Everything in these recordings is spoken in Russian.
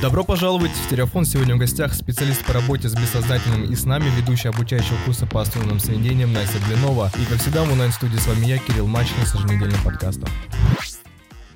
Добро пожаловать в Стереофон. Сегодня в гостях специалист по работе с бессознательным и с нами ведущий обучающего курса по осознанным сновидениям Настя Блинова. И как всегда в онлайн-студии с вами я, Кирилл Мачкин, с еженедельным подкастом.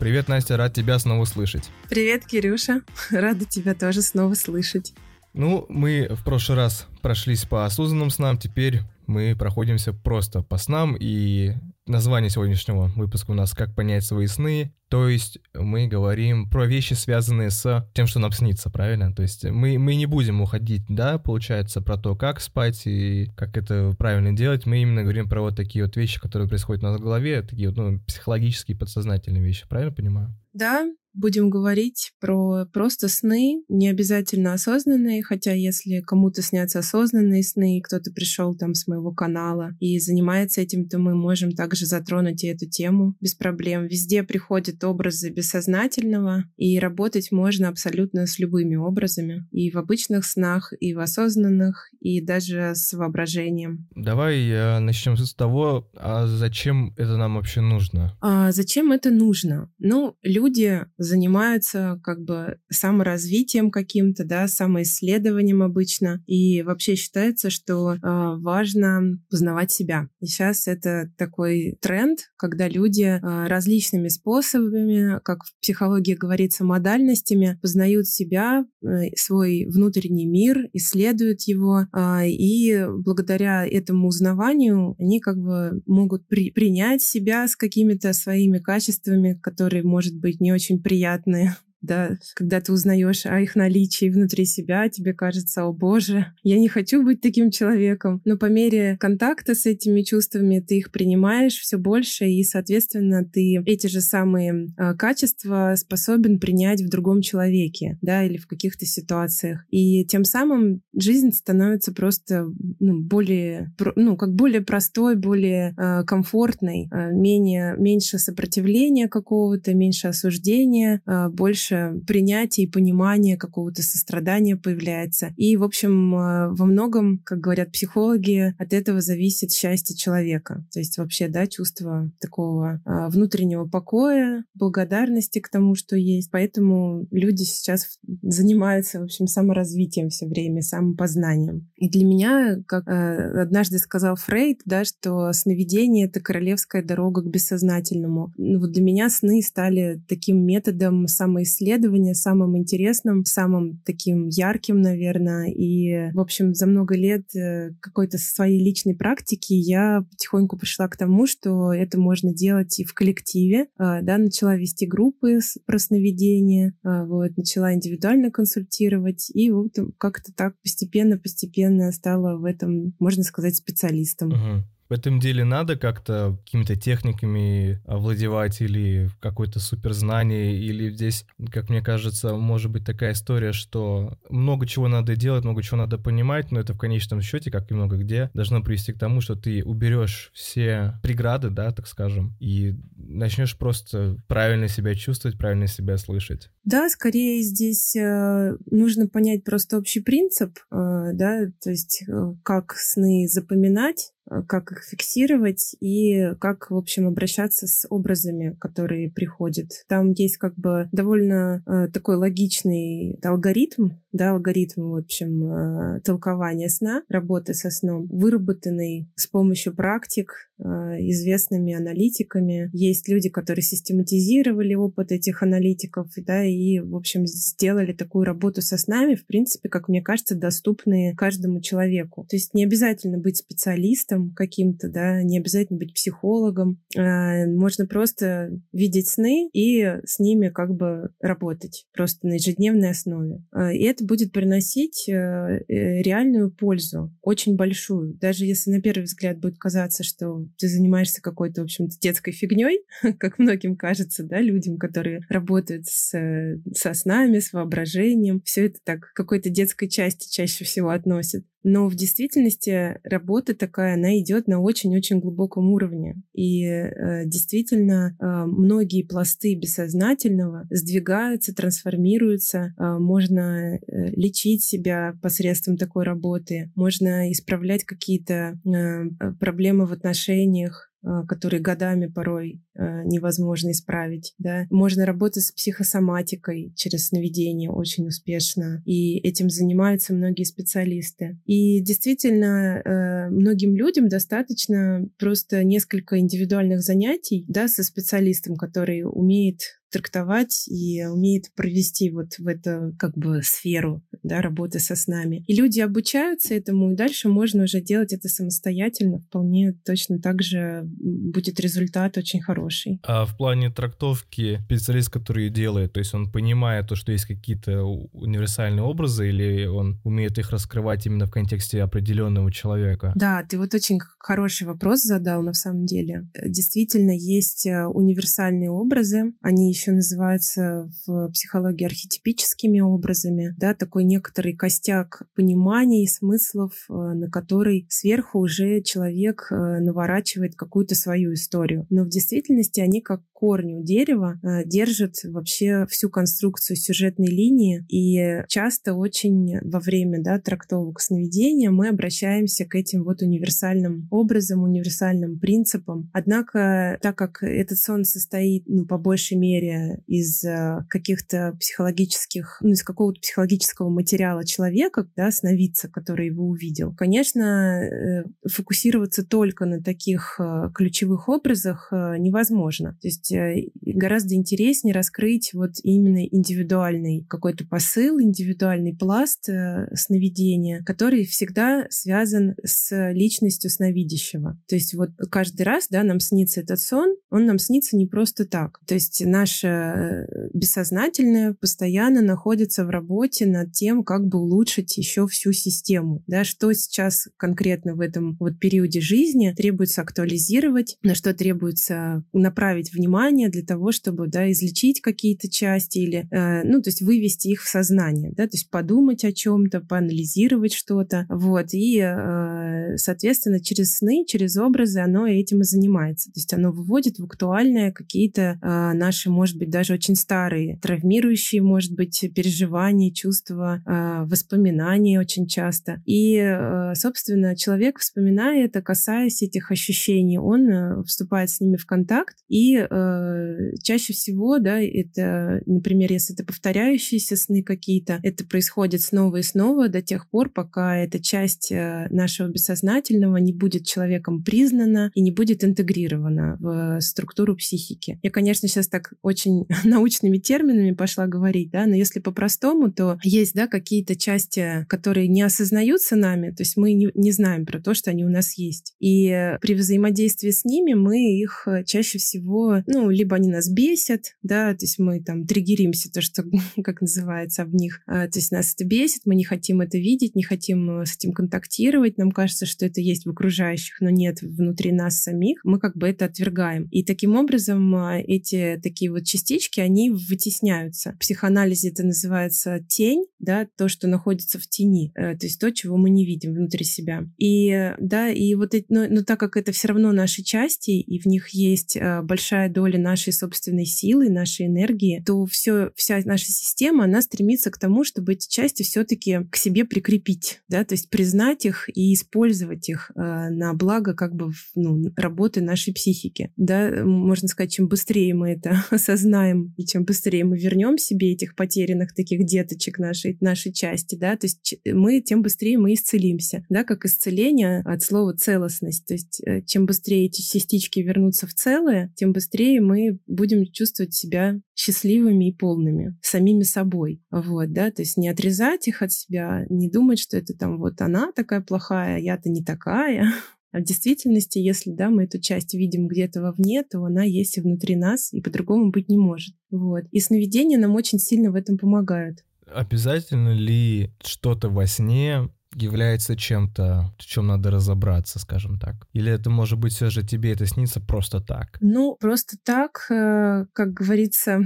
Привет, Настя, рад тебя снова слышать. Привет, Кирюша. Рада тебя тоже снова слышать. Ну, мы в прошлый раз прошлись по осознанным снам, теперь мы проходимся просто по снам, и название сегодняшнего выпуска у нас «Как понять свои сны», то есть мы говорим про вещи, связанные с тем, что нам снится, правильно? То есть мы, мы не будем уходить, да, получается, про то, как спать и как это правильно делать. Мы именно говорим про вот такие вот вещи, которые происходят у нас в голове, такие вот ну, психологические, подсознательные вещи, правильно понимаю? Да, будем говорить про просто сны, не обязательно осознанные, хотя если кому-то снятся осознанные сны, и кто-то пришел там с моего канала и занимается этим, то мы можем также затронуть и эту тему без проблем. Везде приходят образы бессознательного, и работать можно абсолютно с любыми образами, и в обычных снах, и в осознанных, и даже с воображением. Давай э, начнем с того, а зачем это нам вообще нужно? А зачем это нужно? Ну, люди занимаются как бы саморазвитием каким-то, да, самоисследованием обычно. И вообще считается, что э, важно познавать себя. И сейчас это такой тренд, когда люди э, различными способами, как в психологии говорится, модальностями, познают себя, э, свой внутренний мир, исследуют его, э, и благодаря этому узнаванию они как бы могут при принять себя с какими-то своими качествами, которые, может быть, не очень приятные да, когда ты узнаешь о их наличии внутри себя, тебе кажется, о боже, я не хочу быть таким человеком. Но по мере контакта с этими чувствами ты их принимаешь все больше, и, соответственно, ты эти же самые э, качества способен принять в другом человеке, да, или в каких-то ситуациях. И тем самым жизнь становится просто ну, более, ну, как более простой, более э, комфортной, э, менее, меньше сопротивления какого-то, меньше осуждения, э, больше больше принятия и понимания какого-то сострадания появляется. И, в общем, э, во многом, как говорят психологи, от этого зависит счастье человека. То есть вообще, да, чувство такого э, внутреннего покоя, благодарности к тому, что есть. Поэтому люди сейчас занимаются, в общем, саморазвитием все время, самопознанием. И для меня, как э, однажды сказал Фрейд, да, что сновидение — это королевская дорога к бессознательному. Ну, вот для меня сны стали таким методом самоисследования исследования самым интересным, самым таким ярким, наверное. И, в общем, за много лет э, какой-то своей личной практики я потихоньку пришла к тому, что это можно делать и в коллективе. А, да, начала вести группы про сновидения, а, вот, начала индивидуально консультировать, и вот как-то так постепенно-постепенно стала в этом, можно сказать, специалистом. Uh-huh в этом деле надо как-то какими-то техниками овладевать или какое-то суперзнание, или здесь, как мне кажется, может быть такая история, что много чего надо делать, много чего надо понимать, но это в конечном счете, как и много где, должно привести к тому, что ты уберешь все преграды, да, так скажем, и начнешь просто правильно себя чувствовать, правильно себя слышать. Да, скорее здесь э, нужно понять просто общий принцип, э, да, то есть э, как сны запоминать, как их фиксировать и как, в общем, обращаться с образами, которые приходят. Там есть как бы довольно э, такой логичный алгоритм, да, алгоритм, в общем, э, толкования сна, работы со сном, выработанный с помощью практик, э, известными аналитиками. Есть люди, которые систематизировали опыт этих аналитиков, да, и, в общем, сделали такую работу со снами, в принципе, как мне кажется, доступные каждому человеку. То есть не обязательно быть специалистом каким-то, да, не обязательно быть психологом. Э, можно просто видеть сны и с ними как бы работать просто на ежедневной основе. И это будет приносить э, э, реальную пользу, очень большую. Даже если на первый взгляд будет казаться, что ты занимаешься какой-то, в общем-то, детской фигней, как многим кажется, да, людям, которые работают с, э, со снами, с воображением, все это так к какой-то детской части чаще всего относят. Но в действительности работа такая, она идет на очень-очень глубоком уровне. И э, действительно э, многие пласты бессознательного сдвигаются, трансформируются. Э, можно э, лечить себя посредством такой работы, можно исправлять какие-то э, проблемы в отношениях, э, которые годами порой э, невозможно исправить, да. Можно работать с психосоматикой через сновидение очень успешно, и этим занимаются многие специалисты. И действительно, э, многим людям достаточно просто несколько индивидуальных занятий, да, со специалистом, который умеет трактовать и умеет провести вот в эту как бы сферу да, работы со снами. И люди обучаются этому, и дальше можно уже делать это самостоятельно. Вполне точно так же будет результат очень хороший. А в плане трактовки специалист, который делает, то есть он понимает то, что есть какие-то универсальные образы, или он умеет их раскрывать именно в контексте определенного человека? Да, ты вот очень хороший вопрос задал на самом деле. Действительно, есть э, универсальные образы, они еще называются в психологии архетипическими образами, да, такой некоторый костяк пониманий и смыслов, э, на который сверху уже человек э, наворачивает какую-то свою историю. Но в действительности они как корни у дерева э, держат вообще всю конструкцию сюжетной линии, и часто очень во время да, трактовок сновидения мы обращаемся к этим вот универсальным образам, универсальным принципам. Однако, так как этот сон состоит, ну, по большей мере, из э, каких-то психологических, ну, из какого-то психологического материала человека, да, сновидца, который его увидел. Конечно, э, фокусироваться только на таких ключевых образах невозможно. То есть гораздо интереснее раскрыть вот именно индивидуальный какой-то посыл, индивидуальный пласт сновидения, который всегда связан с личностью сновидящего. То есть вот каждый раз, да, нам снится этот сон, он нам снится не просто так. То есть наш наше э, бессознательное постоянно находится в работе над тем, как бы улучшить еще всю систему. Да, что сейчас конкретно в этом вот периоде жизни требуется актуализировать, на что требуется направить внимание для того, чтобы да, излечить какие-то части или, э, ну, то есть вывести их в сознание, да, то есть подумать о чем-то, поанализировать что-то, вот, и, э, соответственно, через сны, через образы оно этим и занимается, то есть оно выводит в актуальное какие-то э, наши, может быть, даже очень старые, травмирующие, может быть, переживания, чувства, а, воспоминания очень часто. И, э, собственно, человек, вспоминая это, касаясь этих ощущений, он э, вступает с ними в контакт, и э, чаще всего, да, это, например, если это повторяющиеся сны какие-то, это происходит снова и снова до тех пор, пока эта часть нашего бессознательного не будет человеком признана и не будет интегрирована в структуру психики. Я, конечно, сейчас так очень очень научными терминами пошла говорить, да, но если по-простому, то есть, да, какие-то части, которые не осознаются нами, то есть мы не, не знаем про то, что они у нас есть. И при взаимодействии с ними мы их э, чаще всего, ну, либо они нас бесят, да, то есть мы там триггеримся, то, что, как называется, в них, а, то есть нас это бесит, мы не хотим это видеть, не хотим э, с этим контактировать, нам кажется, что это есть в окружающих, но нет внутри нас самих, мы как бы это отвергаем. И таким образом а, эти такие вот частички, они вытесняются. В психоанализе это называется тень, да, то, что находится в тени, э, то есть то, чего мы не видим внутри себя. И, да, и вот эти, но, но так как это все равно наши части, и в них есть э, большая доля нашей собственной силы, нашей энергии, то все, вся наша система, она стремится к тому, чтобы эти части все-таки к себе прикрепить, да, то есть признать их и использовать их э, на благо как бы ну, работы нашей психики. Да, можно сказать, чем быстрее мы это осознаем, и чем быстрее мы вернем себе этих потерянных таких деточек нашей, нашей части, да, то есть мы, тем быстрее мы исцелимся, да, как исцеление от слова целостность, то есть э, чем быстрее эти частички вернутся в целое, тем быстрее мы будем чувствовать себя счастливыми и полными, самими собой, вот, да, то есть не отрезать их от себя, не думать, что это там вот она такая плохая, я-то не такая, а в действительности, если да, мы эту часть видим где-то вовне, то она есть и внутри нас, и по-другому быть не может. Вот. И сновидения нам очень сильно в этом помогают. Обязательно ли что-то во сне является чем-то, в чем надо разобраться, скажем так? Или это может быть все же тебе это снится просто так? Ну, просто так, э, как говорится,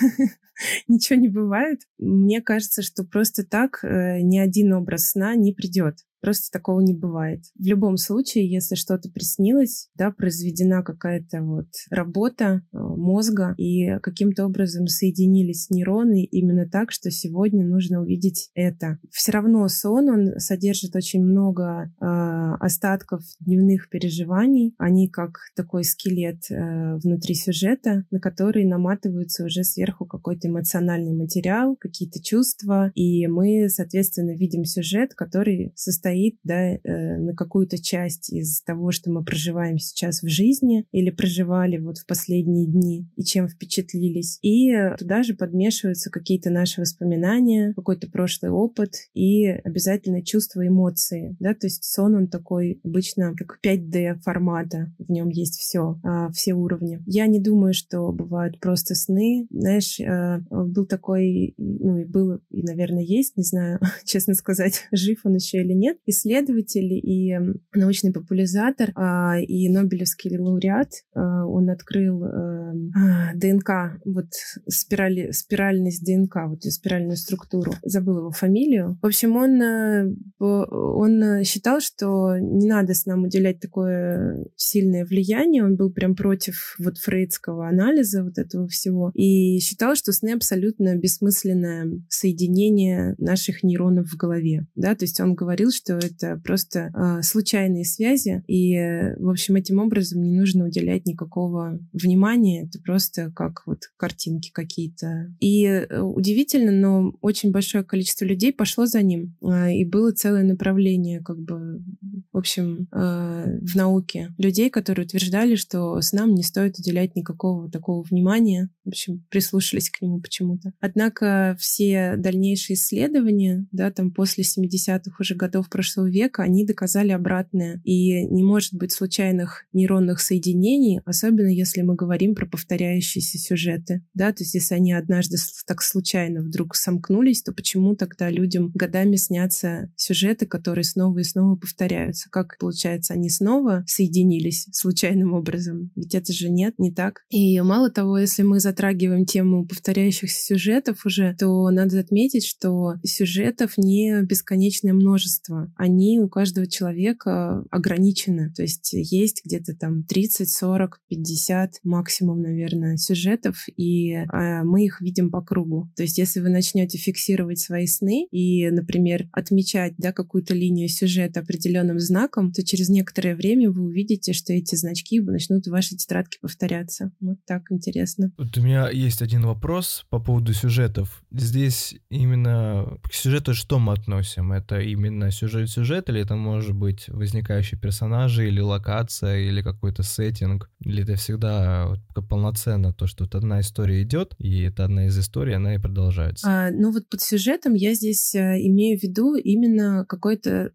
ничего не бывает. Мне кажется, что просто так э, ни один образ сна не придет. Просто такого не бывает. В любом случае, если что-то приснилось, да, произведена какая-то вот работа э, мозга, и каким-то образом соединились нейроны именно так, что сегодня нужно увидеть это. Все равно сон, он содержит очень много э, остатков дневных переживаний. Они как такой скелет э, внутри сюжета, на который наматываются уже сверху какой-то эмоциональный материал, какие-то чувства, и мы, соответственно, видим сюжет, который состоит да, э, на какую-то часть из того, что мы проживаем сейчас в жизни или проживали вот в последние дни и чем впечатлились. И туда же подмешиваются какие-то наши воспоминания, какой-то прошлый опыт и обязательно чувства, эмоции. Да? То есть сон, он такой обычно как 5D формата, в нем есть все, а, все уровни. Я не думаю, что бывают просто сны. Знаешь, э, был такой, ну и был, и, наверное, есть, не знаю, честно сказать, жив он еще или нет, исследователь и научный популяризатор а, и Нобелевский лауреат. А, он открыл э, а, ДНК, вот спирали, спиральность ДНК, вот спиральную структуру. Забыл его фамилию. В общем, он, э, он считал, что не надо с нам уделять такое сильное влияние. Он был прям против вот фрейдского анализа вот этого всего. И считал, что сны абсолютно бессмысленное соединение наших нейронов в голове. Да? То есть он говорил, что это просто э, случайные связи, и, в общем, этим образом не нужно уделять никакого внимания, это просто как вот картинки какие-то. И э, удивительно, но очень большое количество людей пошло за ним, э, и было целое направление, как бы, в общем, э, в науке людей, которые утверждали, что с нам не стоит уделять никакого такого внимания, в общем, прислушались к нему почему-то. Однако все дальнейшие исследования, да, там после 70-х уже годов прошлого века, они доказали обратное. И не может быть случайных нейронных соединений, особенно если мы говорим про повторяющиеся сюжеты. Да, то есть если они однажды так случайно вдруг сомкнулись, то почему тогда людям годами снятся сюжеты, которые снова и снова повторяются? Как получается, они снова соединились случайным образом? Ведь это же нет, не так. И мало того, если мы затрагиваем тему повторяющихся сюжетов уже, то надо отметить, что сюжетов не бесконечное множество. Они у каждого человека ограничены. То есть есть где-то там 30, 40, 50 максимум, наверное, сюжетов, и а, мы их видим по кругу. То есть если вы начнете фиксировать свои сны и, например, отмечать да, какую-то линию сюжета определенным знаком, то через некоторое время вы увидите, что эти значки начнут в вашей тетрадке повторяться. Вот так интересно. Вот у меня есть один вопрос по поводу сюжетов. Здесь именно к сюжету что мы относим? Это именно сюжет-сюжет, или это может быть возникающие персонажи, или локация, или какой-то сеттинг? Или это всегда полноценно то, что вот одна история идет, и это одна из историй, она и продолжается? А, ну вот под сюжетом я здесь а, имею в виду именно какой-то Э,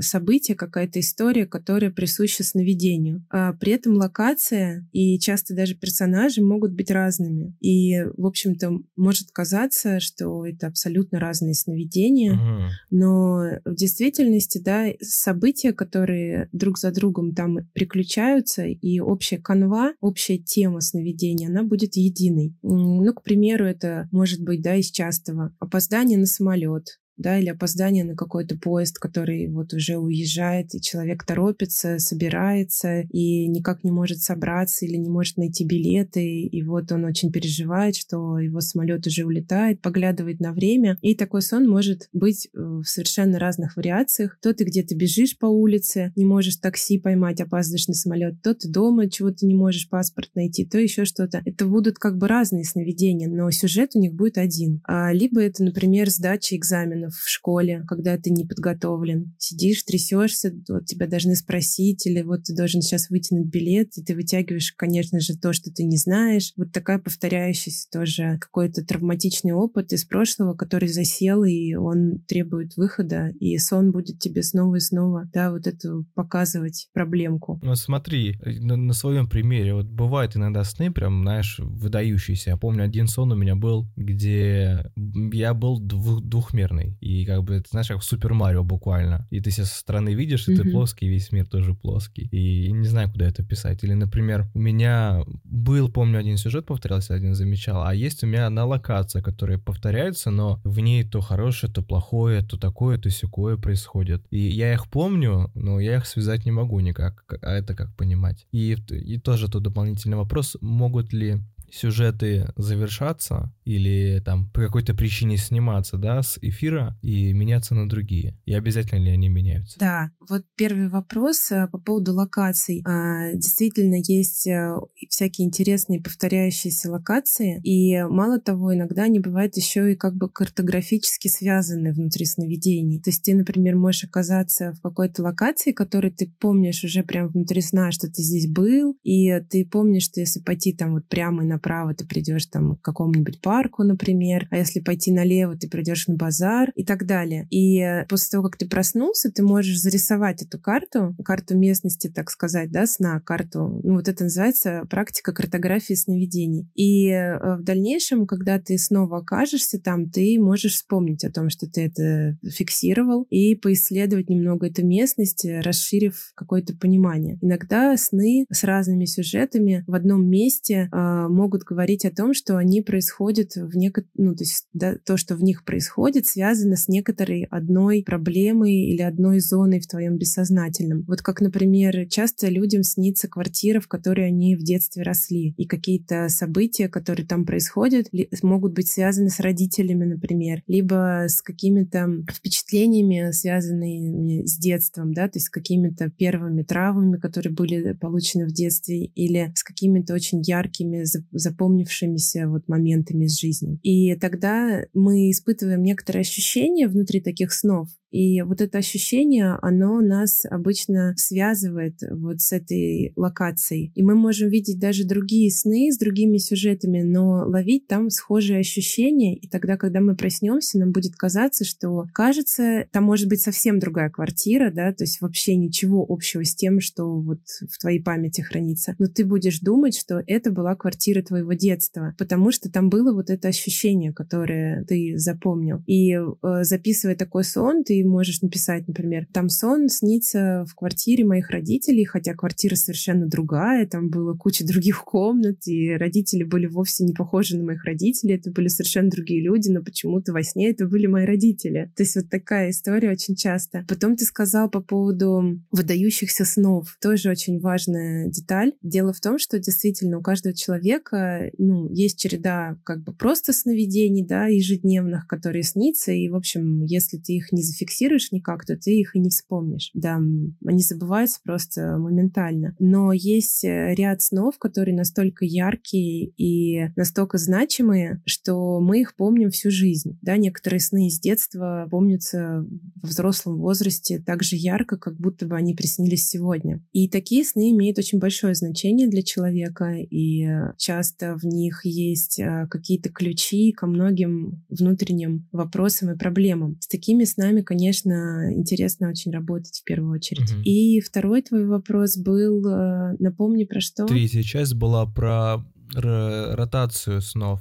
событие, какая-то история, которая присуща сновидению. А при этом локация и часто даже персонажи могут быть разными. И, в общем-то, может казаться, что это абсолютно разные сновидения, uh-huh. но в действительности, да, события, которые друг за другом там приключаются, и общая канва, общая тема сновидения, она будет единой. Ну, к примеру, это может быть, да, из частого. Опоздание на самолет, да, или опоздание на какой-то поезд, который вот уже уезжает, и человек торопится, собирается и никак не может собраться или не может найти билеты, и вот он очень переживает, что его самолет уже улетает, поглядывает на время, и такой сон может быть э, в совершенно разных вариациях. То ты где-то бежишь по улице, не можешь такси поймать, опаздываешь на самолет, то ты дома чего-то не можешь паспорт найти, то еще что-то. Это будут как бы разные сновидения, но сюжет у них будет один. А, либо это, например, сдача экзаменов в школе, когда ты не подготовлен. Сидишь, трясешься, вот тебя должны спросить, или вот ты должен сейчас вытянуть билет, и ты вытягиваешь, конечно же, то, что ты не знаешь. Вот такая повторяющаяся тоже какой-то травматичный опыт из прошлого, который засел, и он требует выхода, и сон будет тебе снова и снова, да, вот эту показывать проблемку. Ну смотри, на, на своем примере, вот бывают иногда сны прям, знаешь, выдающиеся. Я помню, один сон у меня был, где я был двух, двухмерный. И как бы, ты знаешь, как в Супер Марио буквально. И ты себя со стороны видишь, и mm-hmm. ты плоский, и весь мир тоже плоский. И не знаю, куда это писать. Или, например, у меня был, помню, один сюжет повторялся, один замечал, а есть у меня одна локация, которая повторяется, но в ней то хорошее, то плохое, то такое, то секое происходит. И я их помню, но я их связать не могу никак. А это как понимать? И, и тоже тут дополнительный вопрос, могут ли сюжеты завершаться или там по какой-то причине сниматься, да, с эфира и меняться на другие? И обязательно ли они меняются? Да, вот первый вопрос э, по поводу локаций. А, действительно, есть э, всякие интересные повторяющиеся локации, и мало того, иногда они бывают еще и как бы картографически связаны внутри сновидений. То есть ты, например, можешь оказаться в какой-то локации, которую ты помнишь уже прям внутри сна, что ты здесь был, и ты помнишь, что если пойти там вот прямо и направо, ты придешь там к какому-нибудь парку, например, а если пойти налево, ты придешь на базар и так далее. И э, после того, как ты проснулся, ты можешь зарисовать эту карту, карту местности, так сказать, да, сна, карту, ну вот это называется практика картографии сновидений. И э, в дальнейшем, когда ты снова окажешься там, ты можешь вспомнить о том, что ты это фиксировал, и поисследовать немного эту местность, расширив какое-то понимание. Иногда сны с разными сюжетами в одном месте э, могут говорить о том, что они происходят в некот... ну, то есть да, то, что в них происходит, связано с некоторой одной проблемой или одной зоной в твоем бессознательном. Вот как, например, часто людям снится квартира, в которой они в детстве росли, и какие-то события, которые там происходят, могут быть связаны с родителями, например, либо с какими-то впечатлениями, связанными с детством, да, то есть с какими-то первыми травмами, которые были получены в детстве, или с какими-то очень яркими запомнившимися вот моментами из жизни. И тогда мы испытываем некоторые ощущения внутри таких снов, и вот это ощущение, оно нас обычно связывает вот с этой локацией. И мы можем видеть даже другие сны с другими сюжетами, но ловить там схожие ощущения. И тогда, когда мы проснемся, нам будет казаться, что, кажется, там может быть совсем другая квартира, да, то есть вообще ничего общего с тем, что вот в твоей памяти хранится. Но ты будешь думать, что это была квартира твоего детства, потому что там было вот это ощущение, которое ты запомнил. И э, записывая такой сон, ты можешь написать, например, там сон снится в квартире моих родителей, хотя квартира совершенно другая, там было куча других комнат, и родители были вовсе не похожи на моих родителей, это были совершенно другие люди, но почему-то во сне это были мои родители. То есть вот такая история очень часто. Потом ты сказал по поводу выдающихся снов. Тоже очень важная деталь. Дело в том, что действительно у каждого человека ну, есть череда как бы просто сновидений, да, ежедневных, которые снится, и, в общем, если ты их не зафиксируешь, зафиксируешь никак, то ты их и не вспомнишь. Да, они забываются просто моментально. Но есть э, ряд снов, которые настолько яркие и настолько значимые, что мы их помним всю жизнь. Да, некоторые сны из детства помнятся в взрослом возрасте так же ярко, как будто бы они приснились сегодня. И такие сны имеют очень большое значение для человека, и часто в них есть э, какие-то ключи ко многим внутренним вопросам и проблемам. С такими снами, конечно, конечно, интересно очень работать в первую очередь. Угу. И второй твой вопрос был, э, напомни про что? Третья часть была про ротацию снов.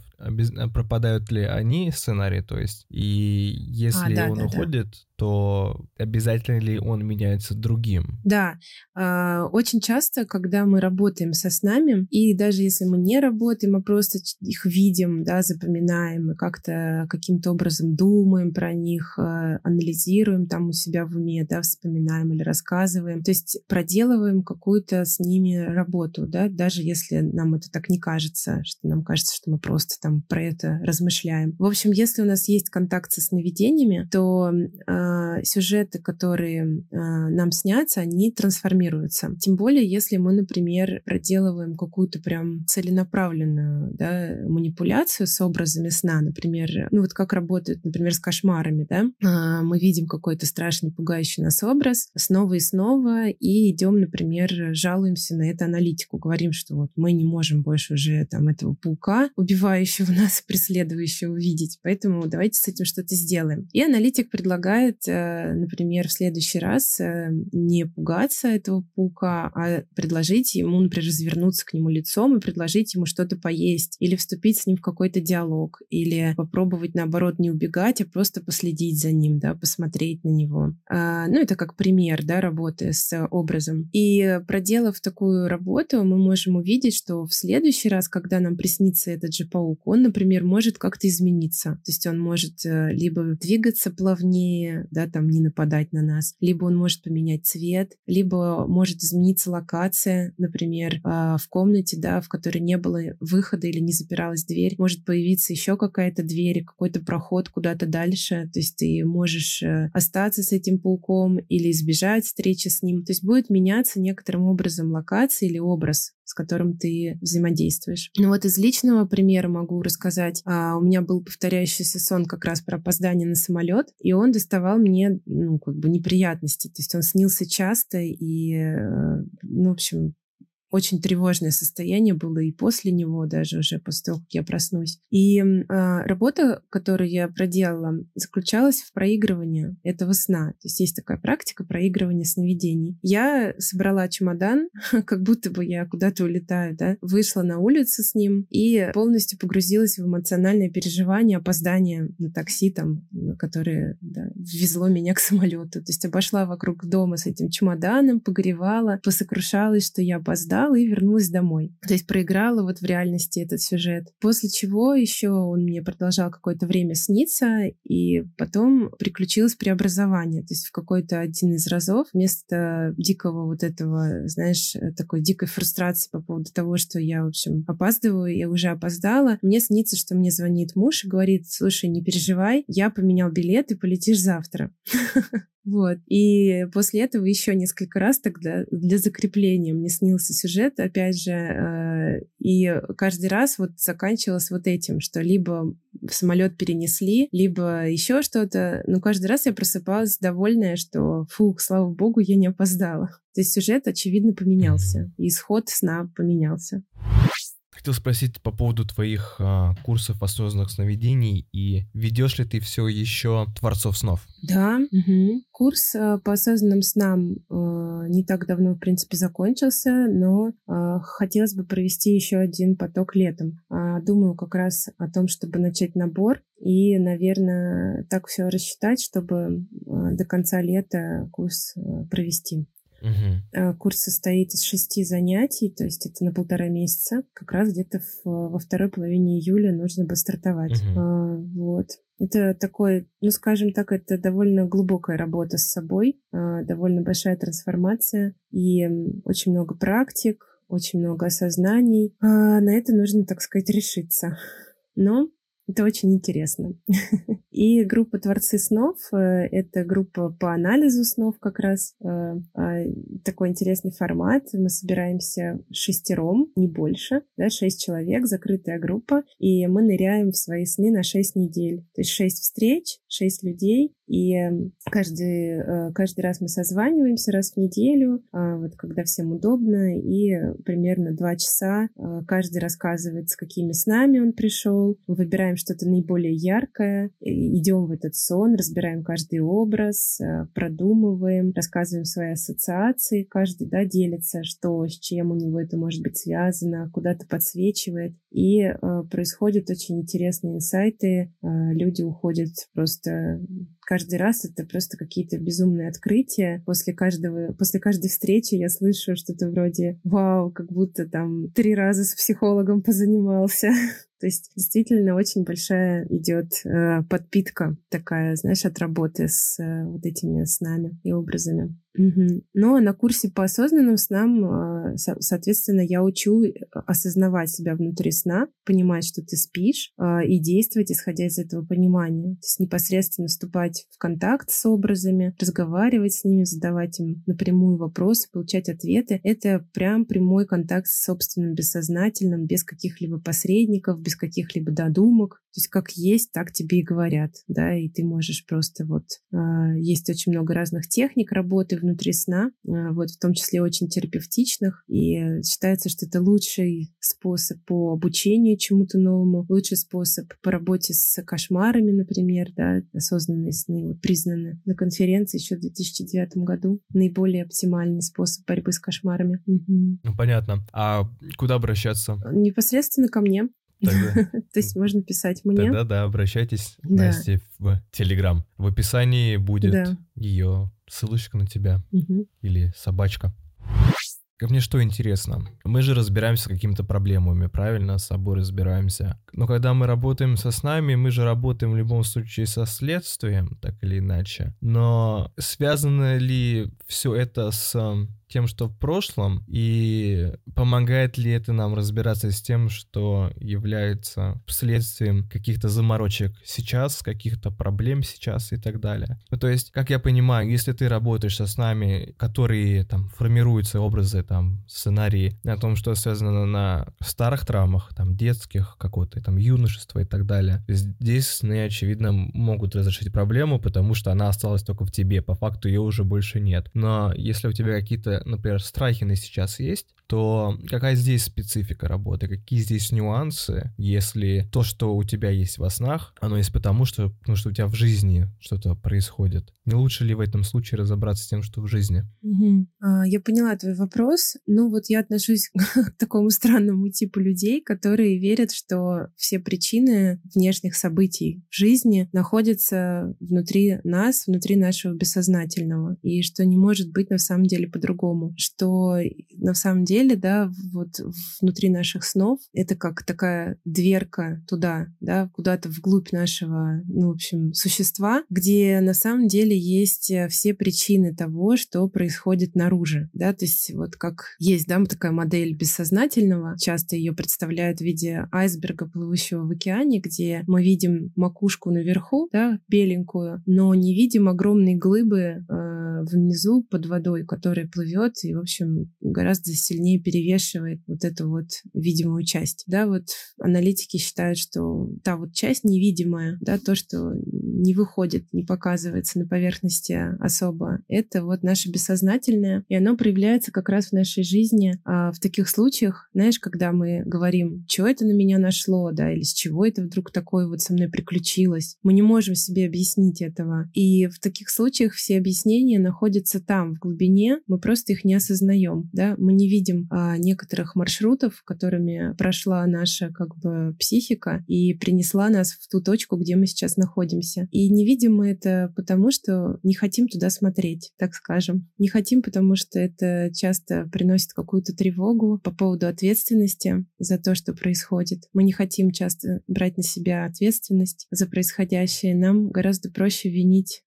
Пропадают ли они сценарии, то есть, и если а, да, он да, уходит, да то обязательно ли он меняется другим? Да, э, очень часто, когда мы работаем со снами, и даже если мы не работаем, мы просто их видим, да, запоминаем и как-то каким-то образом думаем про них, э, анализируем там у себя в уме, да, вспоминаем или рассказываем, то есть проделываем какую-то с ними работу, да, даже если нам это так не кажется, что нам кажется, что мы просто там про это размышляем. В общем, если у нас есть контакт со сновидениями, то э, сюжеты, которые а, нам снятся, они трансформируются. Тем более, если мы, например, проделываем какую-то прям целенаправленную да, манипуляцию с образами сна, например, ну вот как работает, например, с кошмарами, да, а, мы видим какой-то страшный, пугающий нас образ снова и снова и идем, например, жалуемся на это аналитику, говорим, что вот мы не можем больше уже там этого паука убивающего преследующего нас, преследующего видеть. Поэтому давайте с этим что-то сделаем. И аналитик предлагает, э, например, в следующий раз э, не пугаться этого паука, а предложить ему, например, развернуться к нему лицом и предложить ему что-то поесть, или вступить с ним в какой-то диалог, или попробовать, наоборот, не убегать, а просто последить за ним, да, посмотреть на него. А, ну, это как пример, да, работы с образом. И проделав такую работу, мы можем увидеть, что в следующий раз, когда нам приснится этот же паук, он, например, может как-то измениться. То есть он может э, либо двигаться плавнее, да, там не нападать на нас, либо он может поменять цвет, либо может измениться локация, например, а, в комнате, да, в которой не было выхода или не запиралась дверь, может появиться еще какая-то дверь, какой-то проход куда-то дальше. То есть ты можешь э, остаться с этим пауком или избежать встречи с ним. То есть будет меняться некоторым образом локация или образ с которым ты взаимодействуешь. Ну вот из личного примера могу рассказать. А, у меня был повторяющийся сон как раз про опоздание на самолет, и он доставал мне, ну, как бы неприятности. То есть он снился часто, и, э, ну, в общем, очень тревожное состояние было и после него, даже уже после того, как я проснусь. И э, работа, которую я проделала, заключалась в проигрывании этого сна. То есть есть такая практика проигрывания сновидений. Я собрала чемодан, как будто бы я куда-то улетаю, да, вышла на улицу с ним и полностью погрузилась в эмоциональное переживание опоздания на такси, там, которое да, везло меня к самолету. То есть обошла вокруг дома с этим чемоданом, погревала, посокрушалась, что я опоздала, убежала и вернулась домой. То есть проиграла вот в реальности этот сюжет. После чего еще он мне продолжал какое-то время сниться, и потом приключилось преобразование. То есть в какой-то один из разов вместо дикого вот этого, знаешь, такой дикой фрустрации по поводу того, что я, в общем, опаздываю, я уже опоздала, мне снится, что мне звонит муж и говорит, слушай, не переживай, я поменял билет и полетишь завтра. Вот. И после этого еще несколько раз тогда для закрепления мне снился сюжет, опять же, э, и каждый раз вот заканчивалось вот этим, что либо в самолет перенесли, либо еще что-то, но каждый раз я просыпалась довольная, что, фух, слава богу, я не опоздала. То есть сюжет, очевидно, поменялся, и исход сна поменялся. Хотел спросить по поводу твоих а, курсов осознанных сновидений и ведешь ли ты все еще творцов снов? Да, угу. курс а, по осознанным снам а, не так давно, в принципе, закончился, но а, хотелось бы провести еще один поток летом. А, думаю как раз о том, чтобы начать набор и, наверное, так все рассчитать, чтобы а, до конца лета курс а, провести. Угу. Курс состоит из шести занятий, то есть это на полтора месяца. Как раз где-то в, во второй половине июля нужно бы стартовать. Угу. А, вот. Это такой, ну, скажем так, это довольно глубокая работа с собой, а, довольно большая трансформация и очень много практик, очень много осознаний. А, на это нужно, так сказать, решиться. Но это очень интересно. И группа «Творцы снов» — это группа по анализу снов как раз. Э, а, такой интересный формат. Мы собираемся шестером, не больше, да, шесть человек, закрытая группа, и мы ныряем в свои сны на шесть недель. То есть шесть встреч, шесть людей, и каждый, э, каждый раз мы созваниваемся раз в неделю, а, вот когда всем удобно, и примерно два часа э, каждый рассказывает, с какими снами он пришел. Выбираем что-то наиболее яркое, идем в этот сон, разбираем каждый образ, э, продумываем, рассказываем свои ассоциации, каждый да, делится, что с чем у него это может быть связано, куда-то подсвечивает. И э, происходят очень интересные инсайты, э, люди уходят просто каждый раз это просто какие-то безумные открытия. После каждого, после каждой встречи я слышу что-то вроде «Вау, как будто там три раза с психологом позанимался». То есть действительно очень большая идет э, подпитка такая, знаешь, от работы с э, вот этими снами и образами. Угу. Но на курсе по осознанным снам, а, соответственно, я учу э, осознавать себя внутри сна, понимать, что ты спишь, а, и действовать, исходя из этого понимания. То есть непосредственно вступать в контакт с образами, разговаривать с ними, задавать им напрямую вопросы, получать ответы. Это прям прямой контакт с собственным бессознательным, без каких-либо посредников, без каких-либо додумок. То есть как есть, так тебе и говорят, да, и ты можешь просто вот... А, есть очень много разных техник работы внутри сна, э, вот в том числе очень терапевтичных, и считается, что это лучший способ по обучению чему-то новому, лучший способ по работе с кошмарами, например, да, осознанные сны вот, признаны на конференции еще в 2009 году наиболее оптимальный способ борьбы с кошмарами. Угу. Ну, понятно. А куда обращаться? Непосредственно ко мне. То есть можно писать мне. Тогда да, обращайтесь, да. Насте, в Телеграм. В описании будет ее ссылочка на тебя или собачка. Мне что интересно, мы же разбираемся с какими-то проблемами, правильно, с собой разбираемся. Но когда мы работаем со снами, мы же работаем в любом случае со следствием, так или иначе. Но связано ли все это с тем, что в прошлом, и помогает ли это нам разбираться с тем, что является следствием каких-то заморочек сейчас, каких-то проблем сейчас и так далее. Ну, то есть, как я понимаю, если ты работаешь со снами, которые там формируются образы, там, сценарии о том, что связано на старых травмах, там, детских, какого-то там юношества и так далее, здесь сны, очевидно, могут разрешить проблему, потому что она осталась только в тебе, по факту ее уже больше нет. Но если у тебя какие-то например, страхины сейчас есть, то какая здесь специфика работы, какие здесь нюансы, если то, что у тебя есть во снах, оно есть потому, что, ну, что у тебя в жизни что-то происходит. Не лучше ли в этом случае разобраться с тем, что в жизни? Угу. А, я поняла твой вопрос. Ну вот я отношусь к такому странному типу людей, которые верят, что все причины внешних событий в жизни находятся внутри нас, внутри нашего бессознательного, и что не может быть на самом деле по-другому, что на самом деле деле, да, вот внутри наших снов, это как такая дверка туда, да, куда-то вглубь нашего, ну, в общем, существа, где на самом деле есть э, все причины того, что происходит наружу, да, то есть вот как есть, да, такая модель бессознательного, часто ее представляют в виде айсберга, плывущего в океане, где мы видим макушку наверху, да, беленькую, но не видим огромные глыбы э, внизу под водой, которая плывет и, в общем, гораздо сильнее сильнее перевешивает вот эту вот видимую часть. Да, вот аналитики считают, что та вот часть невидимая, да, то, что не выходит, не показывается на поверхности особо, это вот наше бессознательное, и оно проявляется как раз в нашей жизни а в таких случаях, знаешь, когда мы говорим, что это на меня нашло, да, или с чего это вдруг такое вот со мной приключилось. Мы не можем себе объяснить этого. И в таких случаях все объяснения находятся там, в глубине, мы просто их не осознаем, да, мы не видим а, некоторых маршрутов, которыми прошла наша как бы психика и принесла нас в ту точку, где мы сейчас находимся. И не видим мы это потому, что не хотим туда смотреть, так скажем. Не хотим, потому что это часто приносит какую-то тревогу по поводу ответственности за то, что происходит. Мы не хотим часто брать на себя ответственность за происходящее. Нам гораздо проще винить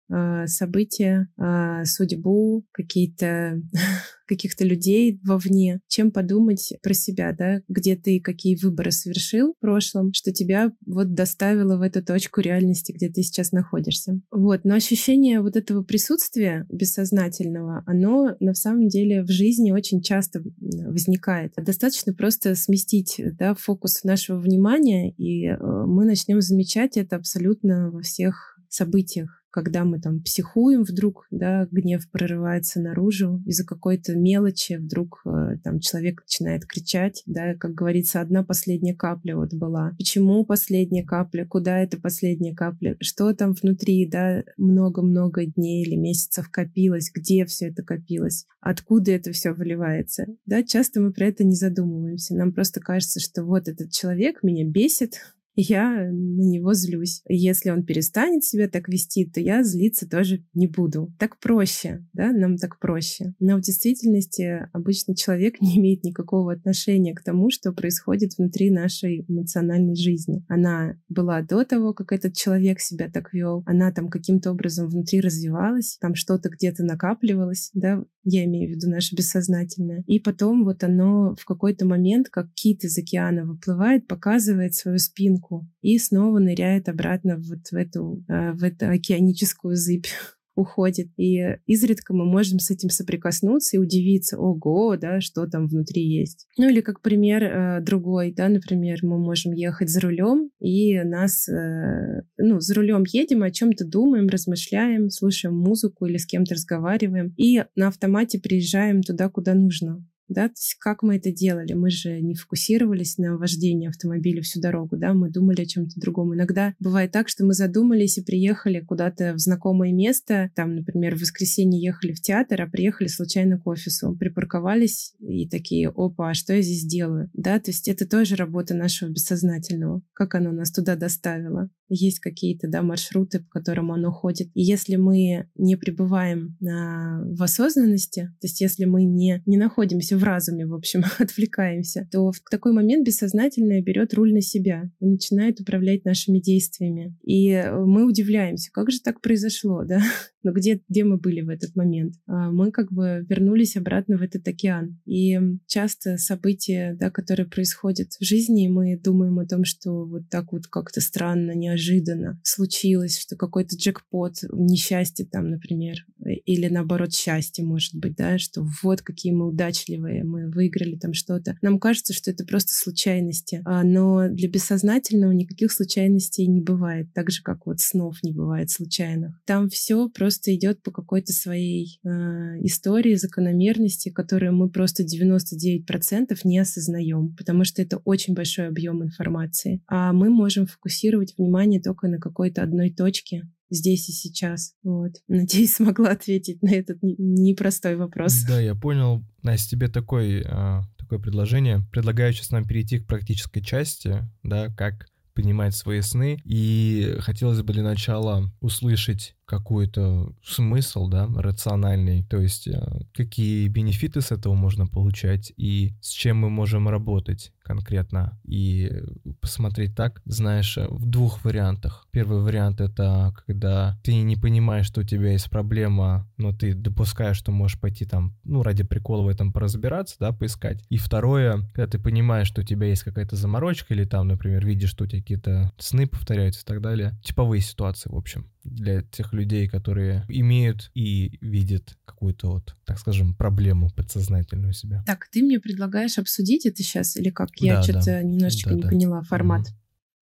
события, э, судьбу, какие-то каких-то людей вовне, чем подумать про себя, да, где ты какие выборы совершил в прошлом, что тебя вот доставило в эту точку реальности, где ты сейчас находишься. Вот, но ощущение вот этого присутствия бессознательного, оно на самом деле в жизни очень часто возникает. Достаточно просто сместить да, фокус нашего внимания, и э, мы начнем замечать это абсолютно во всех событиях когда мы там психуем вдруг, да, гнев прорывается наружу, из-за какой-то мелочи вдруг э, там человек начинает кричать, да, как говорится, одна последняя капля вот была. Почему последняя капля? Куда эта последняя капля? Что там внутри, да, много-много дней или месяцев копилось? Где все это копилось? Откуда это все выливается? Да, часто мы про это не задумываемся. Нам просто кажется, что вот этот человек меня бесит, я на него злюсь. Если он перестанет себя так вести, то я злиться тоже не буду. Так проще, да, нам так проще. Но в действительности обычный человек не имеет никакого отношения к тому, что происходит внутри нашей эмоциональной жизни. Она была до того, как этот человек себя так вел, она там каким-то образом внутри развивалась, там что-то где-то накапливалось, да, я имею в виду наше бессознательное. И потом вот оно в какой-то момент, как кит из океана выплывает, показывает свою спинку и снова ныряет обратно вот в эту, э, в эту океаническую зыбь уходит. И изредка мы можем с этим соприкоснуться и удивиться, ого, да, что там внутри есть. Ну или как пример э, другой, да, например, мы можем ехать за рулем, и нас, э, ну, за рулем едем, о чем-то думаем, размышляем, слушаем музыку или с кем-то разговариваем, и на автомате приезжаем туда, куда нужно да, то есть как мы это делали? Мы же не фокусировались на вождении автомобиля всю дорогу, да, мы думали о чем-то другом. Иногда бывает так, что мы задумались и приехали куда-то в знакомое место, там, например, в воскресенье ехали в театр, а приехали случайно к офису, припарковались и такие, опа, а что я здесь делаю? Да, то есть это тоже работа нашего бессознательного, как оно нас туда доставило есть какие-то да, маршруты, по которым оно ходит. И если мы не пребываем а, в осознанности, то есть если мы не, не находимся в разуме, в общем, отвлекаемся, то в такой момент бессознательное берет руль на себя и начинает управлять нашими действиями. И э, мы удивляемся, как же так произошло, да? Но где, где мы были в этот момент? А мы как бы вернулись обратно в этот океан. И часто события, да, которые происходят в жизни, мы думаем о том, что вот так вот как-то странно, неожиданно случилось, что какой-то джекпот, несчастье там, например, или наоборот счастье, может быть, да, что вот какие мы удачливые, мы выиграли там что-то. Нам кажется, что это просто случайности, а, но для бессознательного никаких случайностей не бывает, так же, как вот снов не бывает случайных. Там все просто идет по какой-то своей э, истории, закономерности, которые мы просто 99% не осознаем, потому что это очень большой объем информации. А мы можем фокусировать внимание только на какой-то одной точке, здесь и сейчас. Вот. Надеюсь, смогла ответить на этот непростой вопрос. Да, я понял. Настя, тебе такой, а, такое предложение. Предлагаю сейчас нам перейти к практической части, да, как понимать свои сны. И хотелось бы для начала услышать какой-то смысл, да, рациональный, то есть э, какие бенефиты с этого можно получать и с чем мы можем работать конкретно и посмотреть так, знаешь, в двух вариантах. Первый вариант это когда ты не понимаешь, что у тебя есть проблема, но ты допускаешь, что можешь пойти там, ну, ради прикола в этом поразбираться, да, поискать. И второе, когда ты понимаешь, что у тебя есть какая-то заморочка или там, например, видишь, что у тебя какие-то сны повторяются и так далее. Типовые ситуации, в общем для тех людей, которые имеют и видят какую-то вот, так скажем, проблему подсознательную себя. Так, ты мне предлагаешь обсудить это сейчас или как? Я да, что-то да. немножечко да, не да. поняла формат. Угу.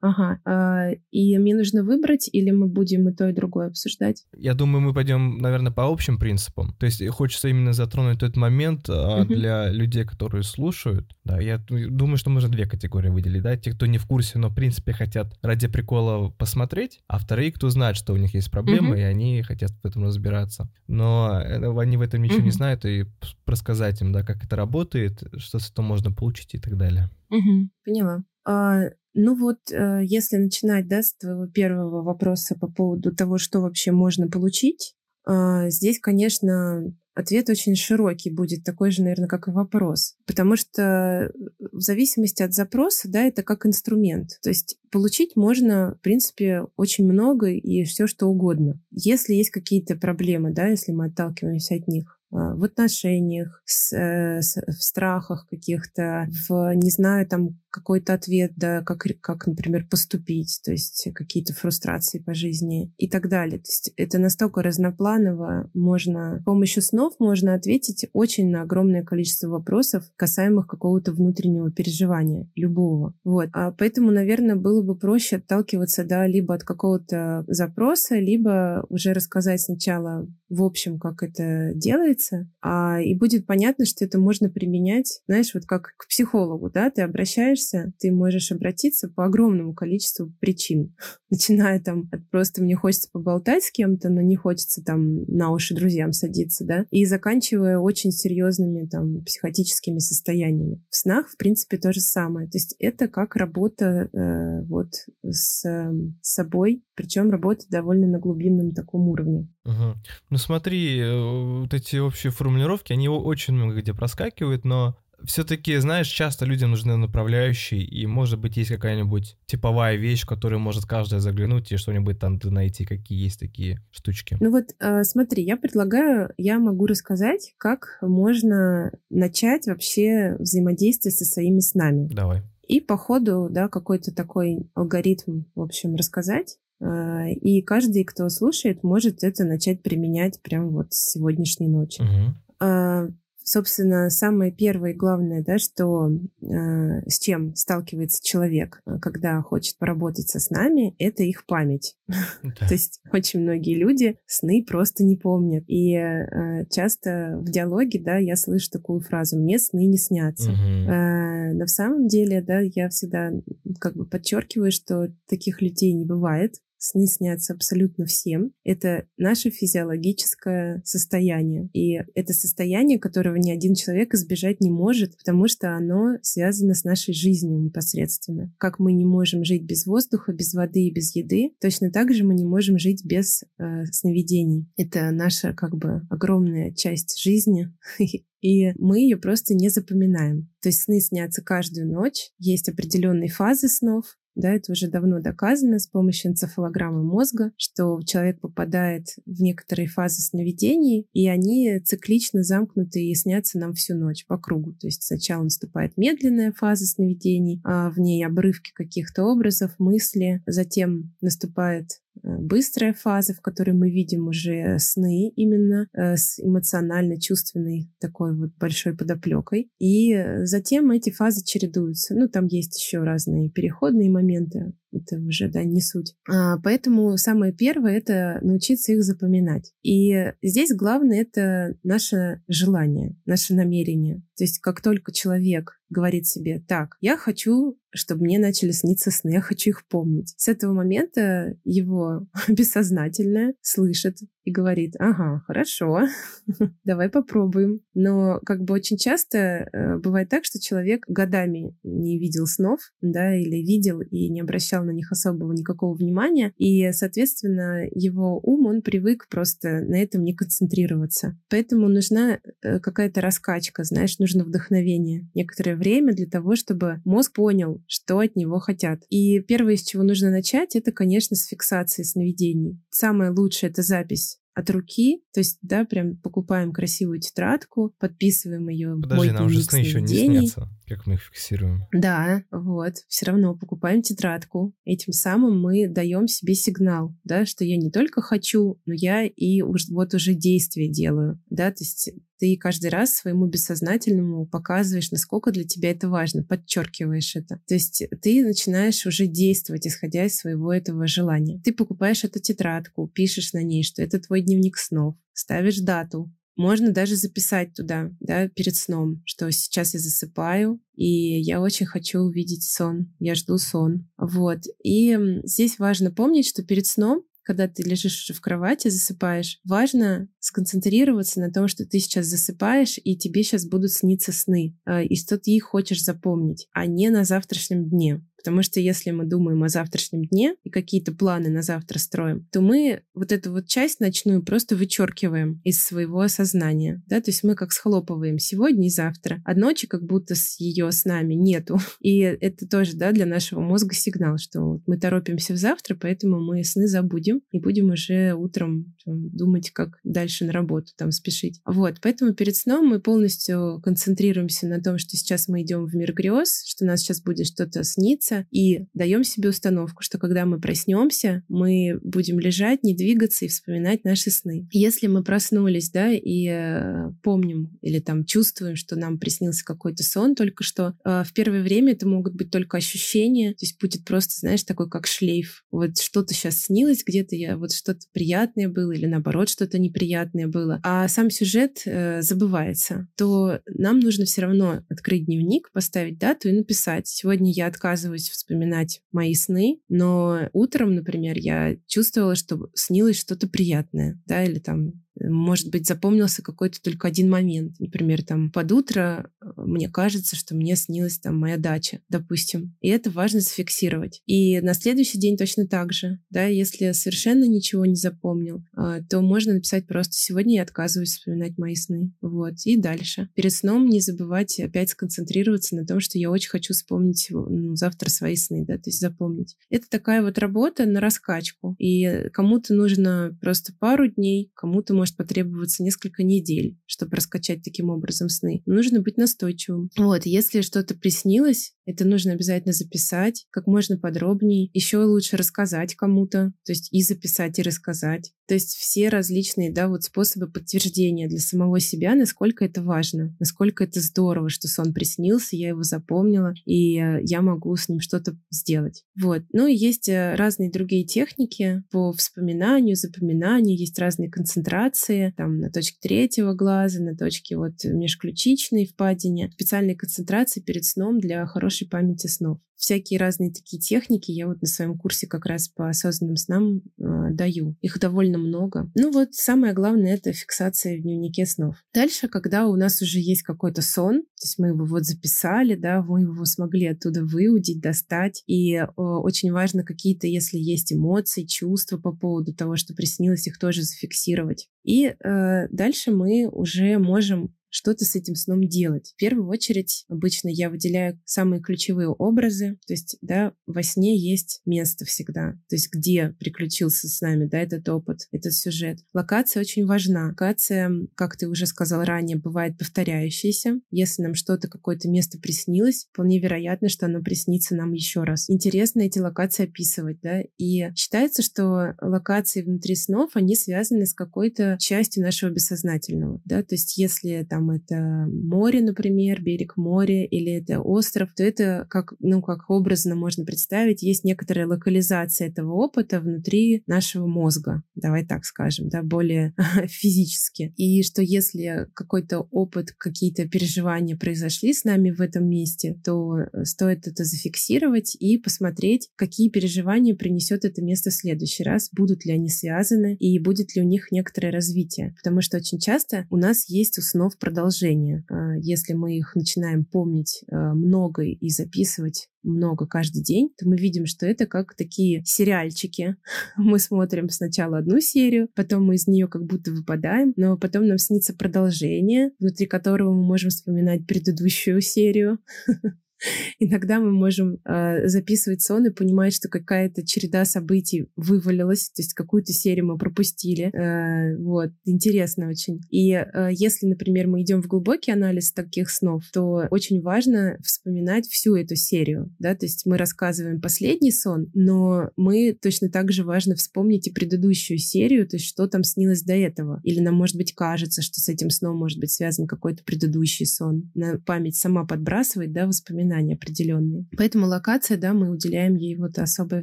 Ага. А, и мне нужно выбрать, или мы будем и то, и другое обсуждать? Я думаю, мы пойдем, наверное, по общим принципам. То есть хочется именно затронуть этот момент угу. для людей, которые слушают. Да, я думаю, что можно две категории выделить, да, те, кто не в курсе, но в принципе хотят ради прикола посмотреть, а вторые, кто знает, что у них есть проблемы, угу. и они хотят в этом разбираться. Но э, они в этом ничего угу. не знают, и рассказать им, да, как это работает, что с этого можно получить и так далее. Угу. Поняла. А, ну вот, э, если начинать, да, с твоего первого вопроса по поводу того, что вообще можно получить, а, здесь, конечно, ответ очень широкий будет, такой же, наверное, как и вопрос. Потому что в зависимости от запроса, да, это как инструмент. То есть получить можно, в принципе, очень много и все что угодно. Если есть какие-то проблемы, да, если мы отталкиваемся от них, а, в отношениях, с, э, с, в страхах каких-то, в, не знаю, там, какой-то ответ, да, как, как, например, поступить, то есть какие-то фрустрации по жизни и так далее. То есть это настолько разнопланово, можно с помощью снов можно ответить очень на огромное количество вопросов, касаемых какого-то внутреннего переживания, любого. Вот. А поэтому, наверное, было бы проще отталкиваться, да, либо от какого-то запроса, либо уже рассказать сначала в общем, как это делается, а, и будет понятно, что это можно применять, знаешь, вот как к психологу, да, ты обращаешься обращаешься, ты можешь обратиться по огромному количеству причин. Начиная там от просто мне хочется поболтать с кем-то, но не хочется там на уши друзьям садиться, да, и заканчивая очень серьезными там психотическими состояниями. В снах, в принципе, то же самое. То есть это как работа э, вот с, э, собой, причем работа довольно на глубинном таком уровне. Угу. Ну смотри, э, вот эти общие формулировки, они очень много где проскакивают, но все-таки, знаешь, часто людям нужны направляющие, и, может быть, есть какая-нибудь типовая вещь, в которую может каждый заглянуть и что-нибудь там найти, какие есть такие штучки. Ну вот, э, смотри, я предлагаю, я могу рассказать, как можно начать вообще взаимодействие со своими снами. Давай. И по ходу, да, какой-то такой алгоритм, в общем, рассказать, Э, и каждый, кто слушает, может это начать применять прямо вот с сегодняшней ночи. Угу собственно, самое первое и главное, да, что э, с чем сталкивается человек, э, когда хочет поработать со снами, это их память. Да. То есть очень многие люди сны просто не помнят. И э, часто в диалоге, да, я слышу такую фразу «мне сны не снятся». Э, но в самом деле, да, я всегда как бы подчеркиваю, что таких людей не бывает. Сны снятся абсолютно всем. Это наше физиологическое состояние. И это состояние, которого ни один человек избежать не может, потому что оно связано с нашей жизнью непосредственно. Как мы не можем жить без воздуха, без воды и без еды, точно так же мы не можем жить без э, сновидений. Это наша как бы огромная часть жизни, и мы ее просто не запоминаем. То есть сны снятся каждую ночь, есть определенные фазы снов, да, это уже давно доказано с помощью энцефалограммы мозга, что человек попадает в некоторые фазы сновидений, и они циклично замкнуты и снятся нам всю ночь по кругу. То есть сначала наступает медленная фаза сновидений, а в ней обрывки каких-то образов, мысли, затем наступает быстрая фаза, в которой мы видим уже сны именно э, с эмоционально-чувственной такой вот большой подоплекой. И э, затем эти фазы чередуются. Ну, там есть еще разные переходные моменты, это уже, да, не суть. А, поэтому самое первое — это научиться их запоминать. И здесь главное — это наше желание, наше намерение. То есть как только человек говорит себе, так, я хочу, чтобы мне начали сниться сны, я хочу их помнить. С этого момента его бессознательное слышит и говорит, ага, хорошо, давай попробуем. Но как бы очень часто э, бывает так, что человек годами не видел снов, да, или видел и не обращал на них особого никакого внимания, и, соответственно, его ум, он привык просто на этом не концентрироваться. Поэтому нужна э, какая-то раскачка, знаешь, нужно вдохновение, некоторое время для того, чтобы мозг понял, что от него хотят. И первое, с чего нужно начать, это, конечно, с фиксации сновидений. Самое лучшее — это запись от руки, то есть, да, прям покупаем красивую тетрадку, подписываем ее. Подожди, нам же сны еще не снятся, как мы их фиксируем. Да, вот, все равно покупаем тетрадку. Этим самым мы даем себе сигнал, да, что я не только хочу, но я и уж, вот уже действие делаю, да, то есть ты каждый раз своему бессознательному показываешь, насколько для тебя это важно, подчеркиваешь это. То есть ты начинаешь уже действовать, исходя из своего этого желания. Ты покупаешь эту тетрадку, пишешь на ней, что это твой дневник снов, ставишь дату, можно даже записать туда, да, перед сном, что сейчас я засыпаю, и я очень хочу увидеть сон, я жду сон. Вот. И здесь важно помнить, что перед сном когда ты лежишь уже в кровати, засыпаешь, важно сконцентрироваться на том, что ты сейчас засыпаешь, и тебе сейчас будут сниться сны, э, и что ты их хочешь запомнить, а не на завтрашнем дне. Потому что если мы думаем о завтрашнем дне и какие-то планы на завтра строим, то мы вот эту вот часть ночную просто вычеркиваем из своего сознания. Да? То есть мы как схлопываем сегодня и завтра, а ночи как будто с ее с нами нету. И это тоже да, для нашего мозга сигнал, что мы торопимся в завтра, поэтому мы сны забудем и будем уже утром думать, как дальше на работу там спешить. Вот, поэтому перед сном мы полностью концентрируемся на том, что сейчас мы идем в мир грез, что нас сейчас будет что-то сниться, двигаться и даем себе установку, что когда мы проснемся, мы будем лежать, не двигаться и вспоминать наши сны. Если мы проснулись, да, и э, помним или там чувствуем, что нам приснился какой-то сон только что, э, в первое время это могут быть только ощущения, то есть будет просто, знаешь, такой как шлейф. Вот что-то сейчас снилось где-то, я вот что-то приятное было или наоборот что-то неприятное было, а сам сюжет э, забывается, то нам нужно все равно открыть дневник, поставить дату и написать. Сегодня я отказываюсь стараюсь вспоминать мои сны, но утром, например, я чувствовала, что снилось что-то приятное, да, или там может быть, запомнился какой-то только один момент. Например, там под утро э, мне кажется, что мне снилась там моя дача, допустим. И это важно зафиксировать. И на следующий день точно так же. Да, если совершенно ничего не запомнил, э, то можно написать просто «сегодня я отказываюсь вспоминать мои сны». Вот. И дальше. Перед сном не забывать опять сконцентрироваться на том, что я очень хочу вспомнить ну, завтра свои сны, да, то есть запомнить. Это такая вот работа на раскачку. И кому-то нужно просто пару дней, кому-то может потребоваться несколько недель, чтобы раскачать таким образом сны. нужно быть настойчивым. Вот, если что-то приснилось, Это нужно обязательно записать как можно подробнее. Еще лучше рассказать кому-то, то есть и записать, и рассказать. То есть все различные, да, вот способы подтверждения для самого себя, насколько это важно, насколько это здорово, что сон приснился, я его запомнила, и э, я могу с ним что-то сделать. Вот. Ну и есть э, разные другие техники по вспоминанию, запоминанию, есть разные концентрации, там на точке третьего глаза, на точке вот межключичной впадине, специальные концентрации перед сном для хорошей памяти снов всякие разные такие техники я вот на своем курсе как раз по осознанным снам э, даю. Их довольно много. Ну вот самое главное это фиксация в дневнике снов. Дальше, когда у нас уже есть какой-то сон, то есть мы его вот записали, да, мы его смогли оттуда выудить, достать, и э, очень важно какие-то, если есть эмоции, чувства по поводу того, что приснилось, их тоже зафиксировать. И э, дальше мы уже можем что-то с этим сном делать. В первую очередь, обычно я выделяю самые ключевые образы, то есть, да, во сне есть место всегда, то есть где приключился с нами, да, этот опыт, этот сюжет. Локация очень важна. Локация, как ты уже сказал ранее, бывает повторяющаяся. Если нам что-то, какое-то место приснилось, вполне вероятно, что оно приснится нам еще раз. Интересно эти локации описывать, да, и считается, что локации внутри снов, они связаны с какой-то частью нашего бессознательного, да, то есть если там там это море, например, берег моря, или это остров, то это как, ну, как образно можно представить, есть некоторая локализация этого опыта внутри нашего мозга, давай так скажем, да, более физически. И что если какой-то опыт, какие-то переживания произошли с нами в этом месте, то стоит это зафиксировать и посмотреть, какие переживания принесет это место в следующий раз, будут ли они связаны и будет ли у них некоторое развитие. Потому что очень часто у нас есть у снов продолжение продолжение. А, если мы их начинаем помнить а, много и записывать много каждый день, то мы видим, что это как такие сериальчики. Мы смотрим сначала одну серию, потом мы из нее как будто выпадаем, но потом нам снится продолжение, внутри которого мы можем вспоминать предыдущую серию. Иногда мы можем э, записывать сон и понимать, что какая-то череда событий вывалилась, то есть какую-то серию мы пропустили. Э, вот, интересно очень. И э, если, например, мы идем в глубокий анализ таких снов, то очень важно вспоминать всю эту серию, да, то есть мы рассказываем последний сон, но мы точно так же важно вспомнить и предыдущую серию, то есть что там снилось до этого. Или нам, может быть, кажется, что с этим сном может быть связан какой-то предыдущий сон. На память сама подбрасывает, да, воспоминания воспоминания определенные. Поэтому локация, да, мы уделяем ей вот особое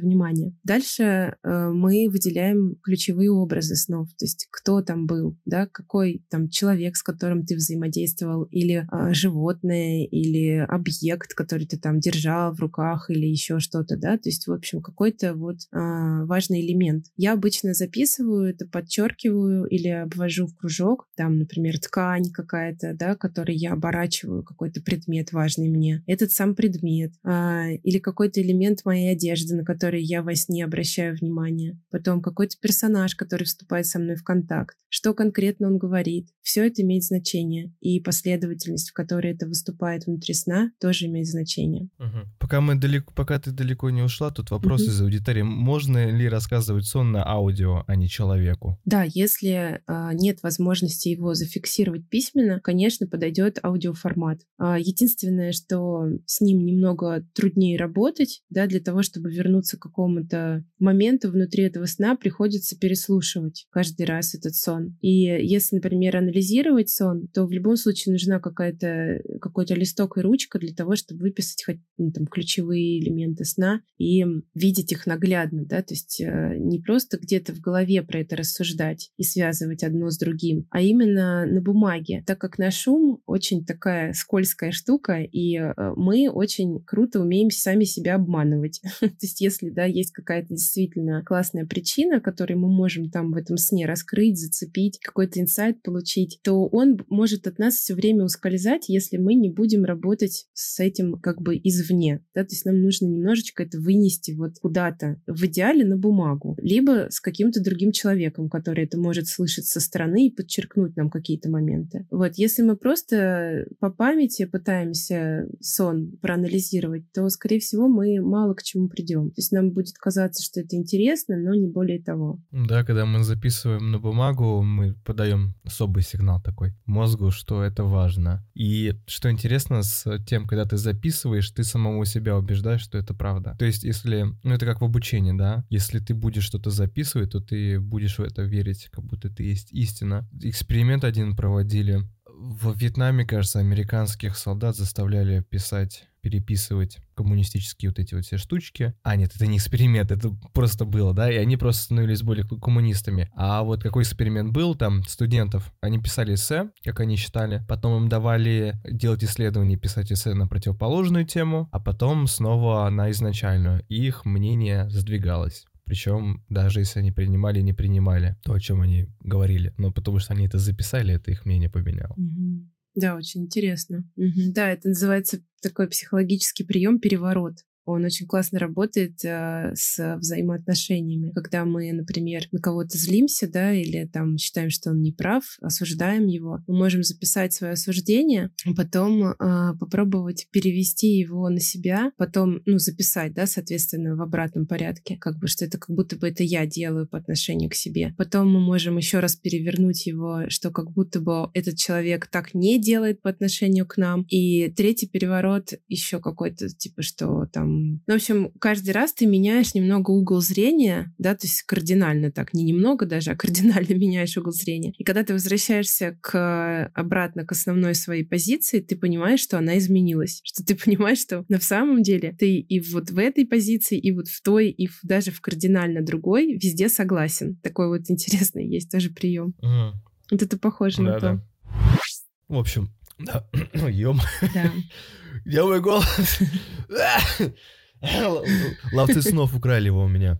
внимание. Дальше э, мы выделяем ключевые образы снов, то есть кто там был, да, какой там человек, с которым ты взаимодействовал, или э, животное, или объект, который ты там держал в руках, или еще что-то, да, то есть, в общем, какой-то вот э, важный элемент. Я обычно записываю это, подчеркиваю или обвожу в кружок, там, например, ткань какая-то, да, которой я оборачиваю какой-то предмет важный мне. Этот сам предмет а, или какой-то элемент моей одежды, на который я во сне обращаю внимание. Потом какой-то персонаж, который вступает со мной в контакт. Что конкретно он говорит. Все это имеет значение. И последовательность, в которой это выступает внутри сна, тоже имеет значение. Угу. Пока, мы далеко, пока ты далеко не ушла, тут вопрос угу. из аудитории. Можно ли рассказывать сон на аудио, а не человеку? Да, если а, нет возможности его зафиксировать письменно, конечно, подойдет аудиоформат. А, единственное, что с ним немного труднее работать, да, для того, чтобы вернуться к какому-то моменту внутри этого сна, приходится переслушивать каждый раз этот сон. И если, например, анализировать сон, то в любом случае нужна какая-то какой-то листок и ручка для того, чтобы выписать хоть ну, там ключевые элементы сна и видеть их наглядно, да, то есть э, не просто где-то в голове про это рассуждать и связывать одно с другим, а именно на бумаге, так как наш ум очень такая скользкая штука, и э, мы очень круто умеем сами себя обманывать. То есть если, да, есть какая-то действительно классная причина, которую мы можем там в этом сне раскрыть, зацепить, какой-то инсайт получить, то он может от нас все время ускользать, если мы не будем работать с этим как бы извне. Да? То есть нам нужно немножечко это вынести вот куда-то, в идеале на бумагу, либо с каким-то другим человеком, который это может слышать со стороны и подчеркнуть нам какие-то моменты. Вот, если мы просто по памяти пытаемся сон проанализировать, то, скорее всего, мы мало к чему придем. То есть нам будет казаться, что это интересно, но не более того. Да, когда мы записываем на бумагу, мы подаем особый сигнал такой мозгу, что это важно. И что интересно с тем, когда ты записываешь, ты самого себя убеждаешь, что это правда. То есть, если, ну это как в обучении, да, если ты будешь что-то записывать, то ты будешь в это верить, как будто это есть истина. Эксперимент один проводили в Вьетнаме, кажется, американских солдат заставляли писать переписывать коммунистические вот эти вот все штучки. А, нет, это не эксперимент, это просто было, да, и они просто становились более коммунистами. А вот какой эксперимент был, там, студентов, они писали эссе, как они считали, потом им давали делать исследования, писать эссе на противоположную тему, а потом снова на изначальную, их мнение сдвигалось. Причем даже если они принимали и не принимали то, о чем они говорили, но потому что они это записали, это их мнение поменяло. Да, очень интересно. Угу. Да, это называется такой психологический прием переворот. Он очень классно работает э, с взаимоотношениями. Когда мы, например, на кого-то злимся, да, или там считаем, что он не прав, осуждаем его, мы можем записать свое осуждение, потом э, попробовать перевести его на себя, потом, ну, записать, да, соответственно, в обратном порядке, как бы, что это как будто бы это я делаю по отношению к себе. Потом мы можем еще раз перевернуть его, что как будто бы этот человек так не делает по отношению к нам. И третий переворот еще какой-то, типа, что там ну, в общем, каждый раз ты меняешь немного угол зрения, да, то есть кардинально так, не немного даже, а кардинально меняешь угол зрения. И когда ты возвращаешься к, обратно к основной своей позиции, ты понимаешь, что она изменилась, что ты понимаешь, что на самом деле ты и вот в этой позиции, и вот в той, и в, даже в кардинально другой везде согласен. Такой вот интересный есть тоже прием. Угу. Вот это похоже да, на то. Да. В общем, да, ем. Да. Где мой голос? Ловцы снов украли его у меня.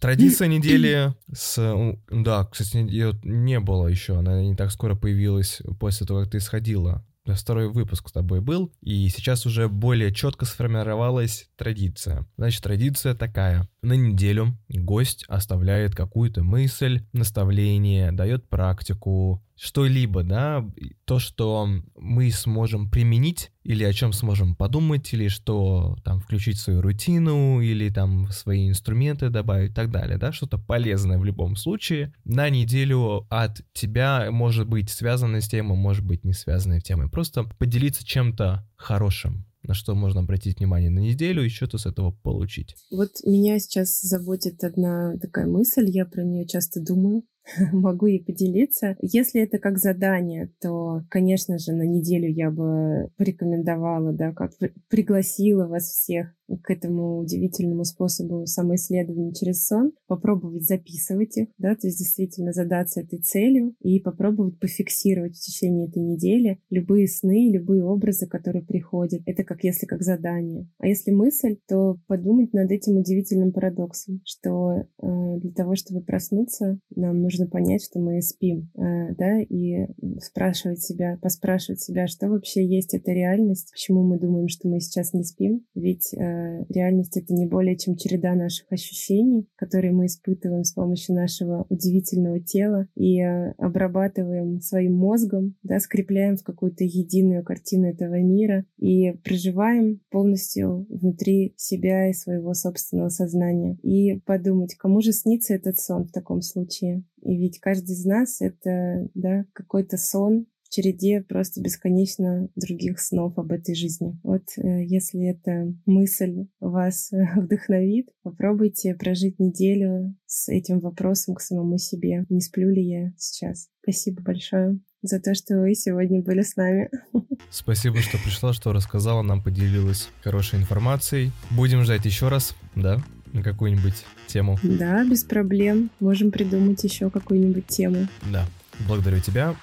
Традиция недели с... Да, кстати, ее не было еще. Она не так скоро появилась после того, как ты сходила. Второй выпуск с тобой был, и сейчас уже более четко сформировалась традиция. Значит, традиция такая. На неделю гость оставляет какую-то мысль, наставление, дает практику, что-либо, да, то, что мы сможем применить, или о чем сможем подумать, или что там включить свою рутину, или там свои инструменты добавить и так далее, да, что-то полезное в любом случае. На неделю от тебя может быть связанная с темой, может быть не связанной с темой. Просто поделиться чем-то хорошим, на что можно обратить внимание на неделю и что-то с этого получить. Вот меня сейчас заботит одна такая мысль, я про нее часто думаю. могу и поделиться. Если это как задание, то, конечно же, на неделю я бы порекомендовала, да, как пригласила вас всех к этому удивительному способу самоисследования через сон, попробовать записывать их, да, то есть действительно задаться этой целью и попробовать пофиксировать в течение этой недели любые сны, любые образы, которые приходят. Это как если как задание. А если мысль, то подумать над этим удивительным парадоксом, что э, для того, чтобы проснуться, нам нужно понять, что мы спим, э, да, и спрашивать себя, поспрашивать себя, что вообще есть эта реальность, почему мы думаем, что мы сейчас не спим, ведь э, реальность — это не более чем череда наших ощущений, которые мы испытываем с помощью нашего удивительного тела и э, обрабатываем своим мозгом, да, скрепляем в какую-то единую картину этого мира и проживаем полностью внутри себя и своего собственного сознания. И подумать, кому же снится этот сон в таком случае? И ведь каждый из нас — это да, какой-то сон, череде просто бесконечно других снов об этой жизни. Вот э, если эта мысль вас э, вдохновит, попробуйте прожить неделю с этим вопросом к самому себе. Не сплю ли я сейчас? Спасибо большое за то, что вы сегодня были с нами. Спасибо, что пришла, что рассказала, нам поделилась хорошей информацией. Будем ждать еще раз, да, на какую-нибудь тему. Да, без проблем. Можем придумать еще какую-нибудь тему. Да. Благодарю тебя.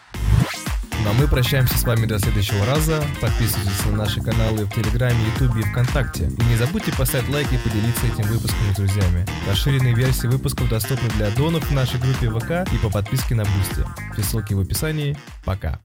Ну а мы прощаемся с вами до следующего раза. Подписывайтесь на наши каналы в Телеграме, Ютубе и ВКонтакте. И не забудьте поставить лайк и поделиться этим выпуском с друзьями. Расширенные версии выпусков доступны для донов в нашей группе ВК и по подписке на Бусти. Все ссылки в описании. Пока.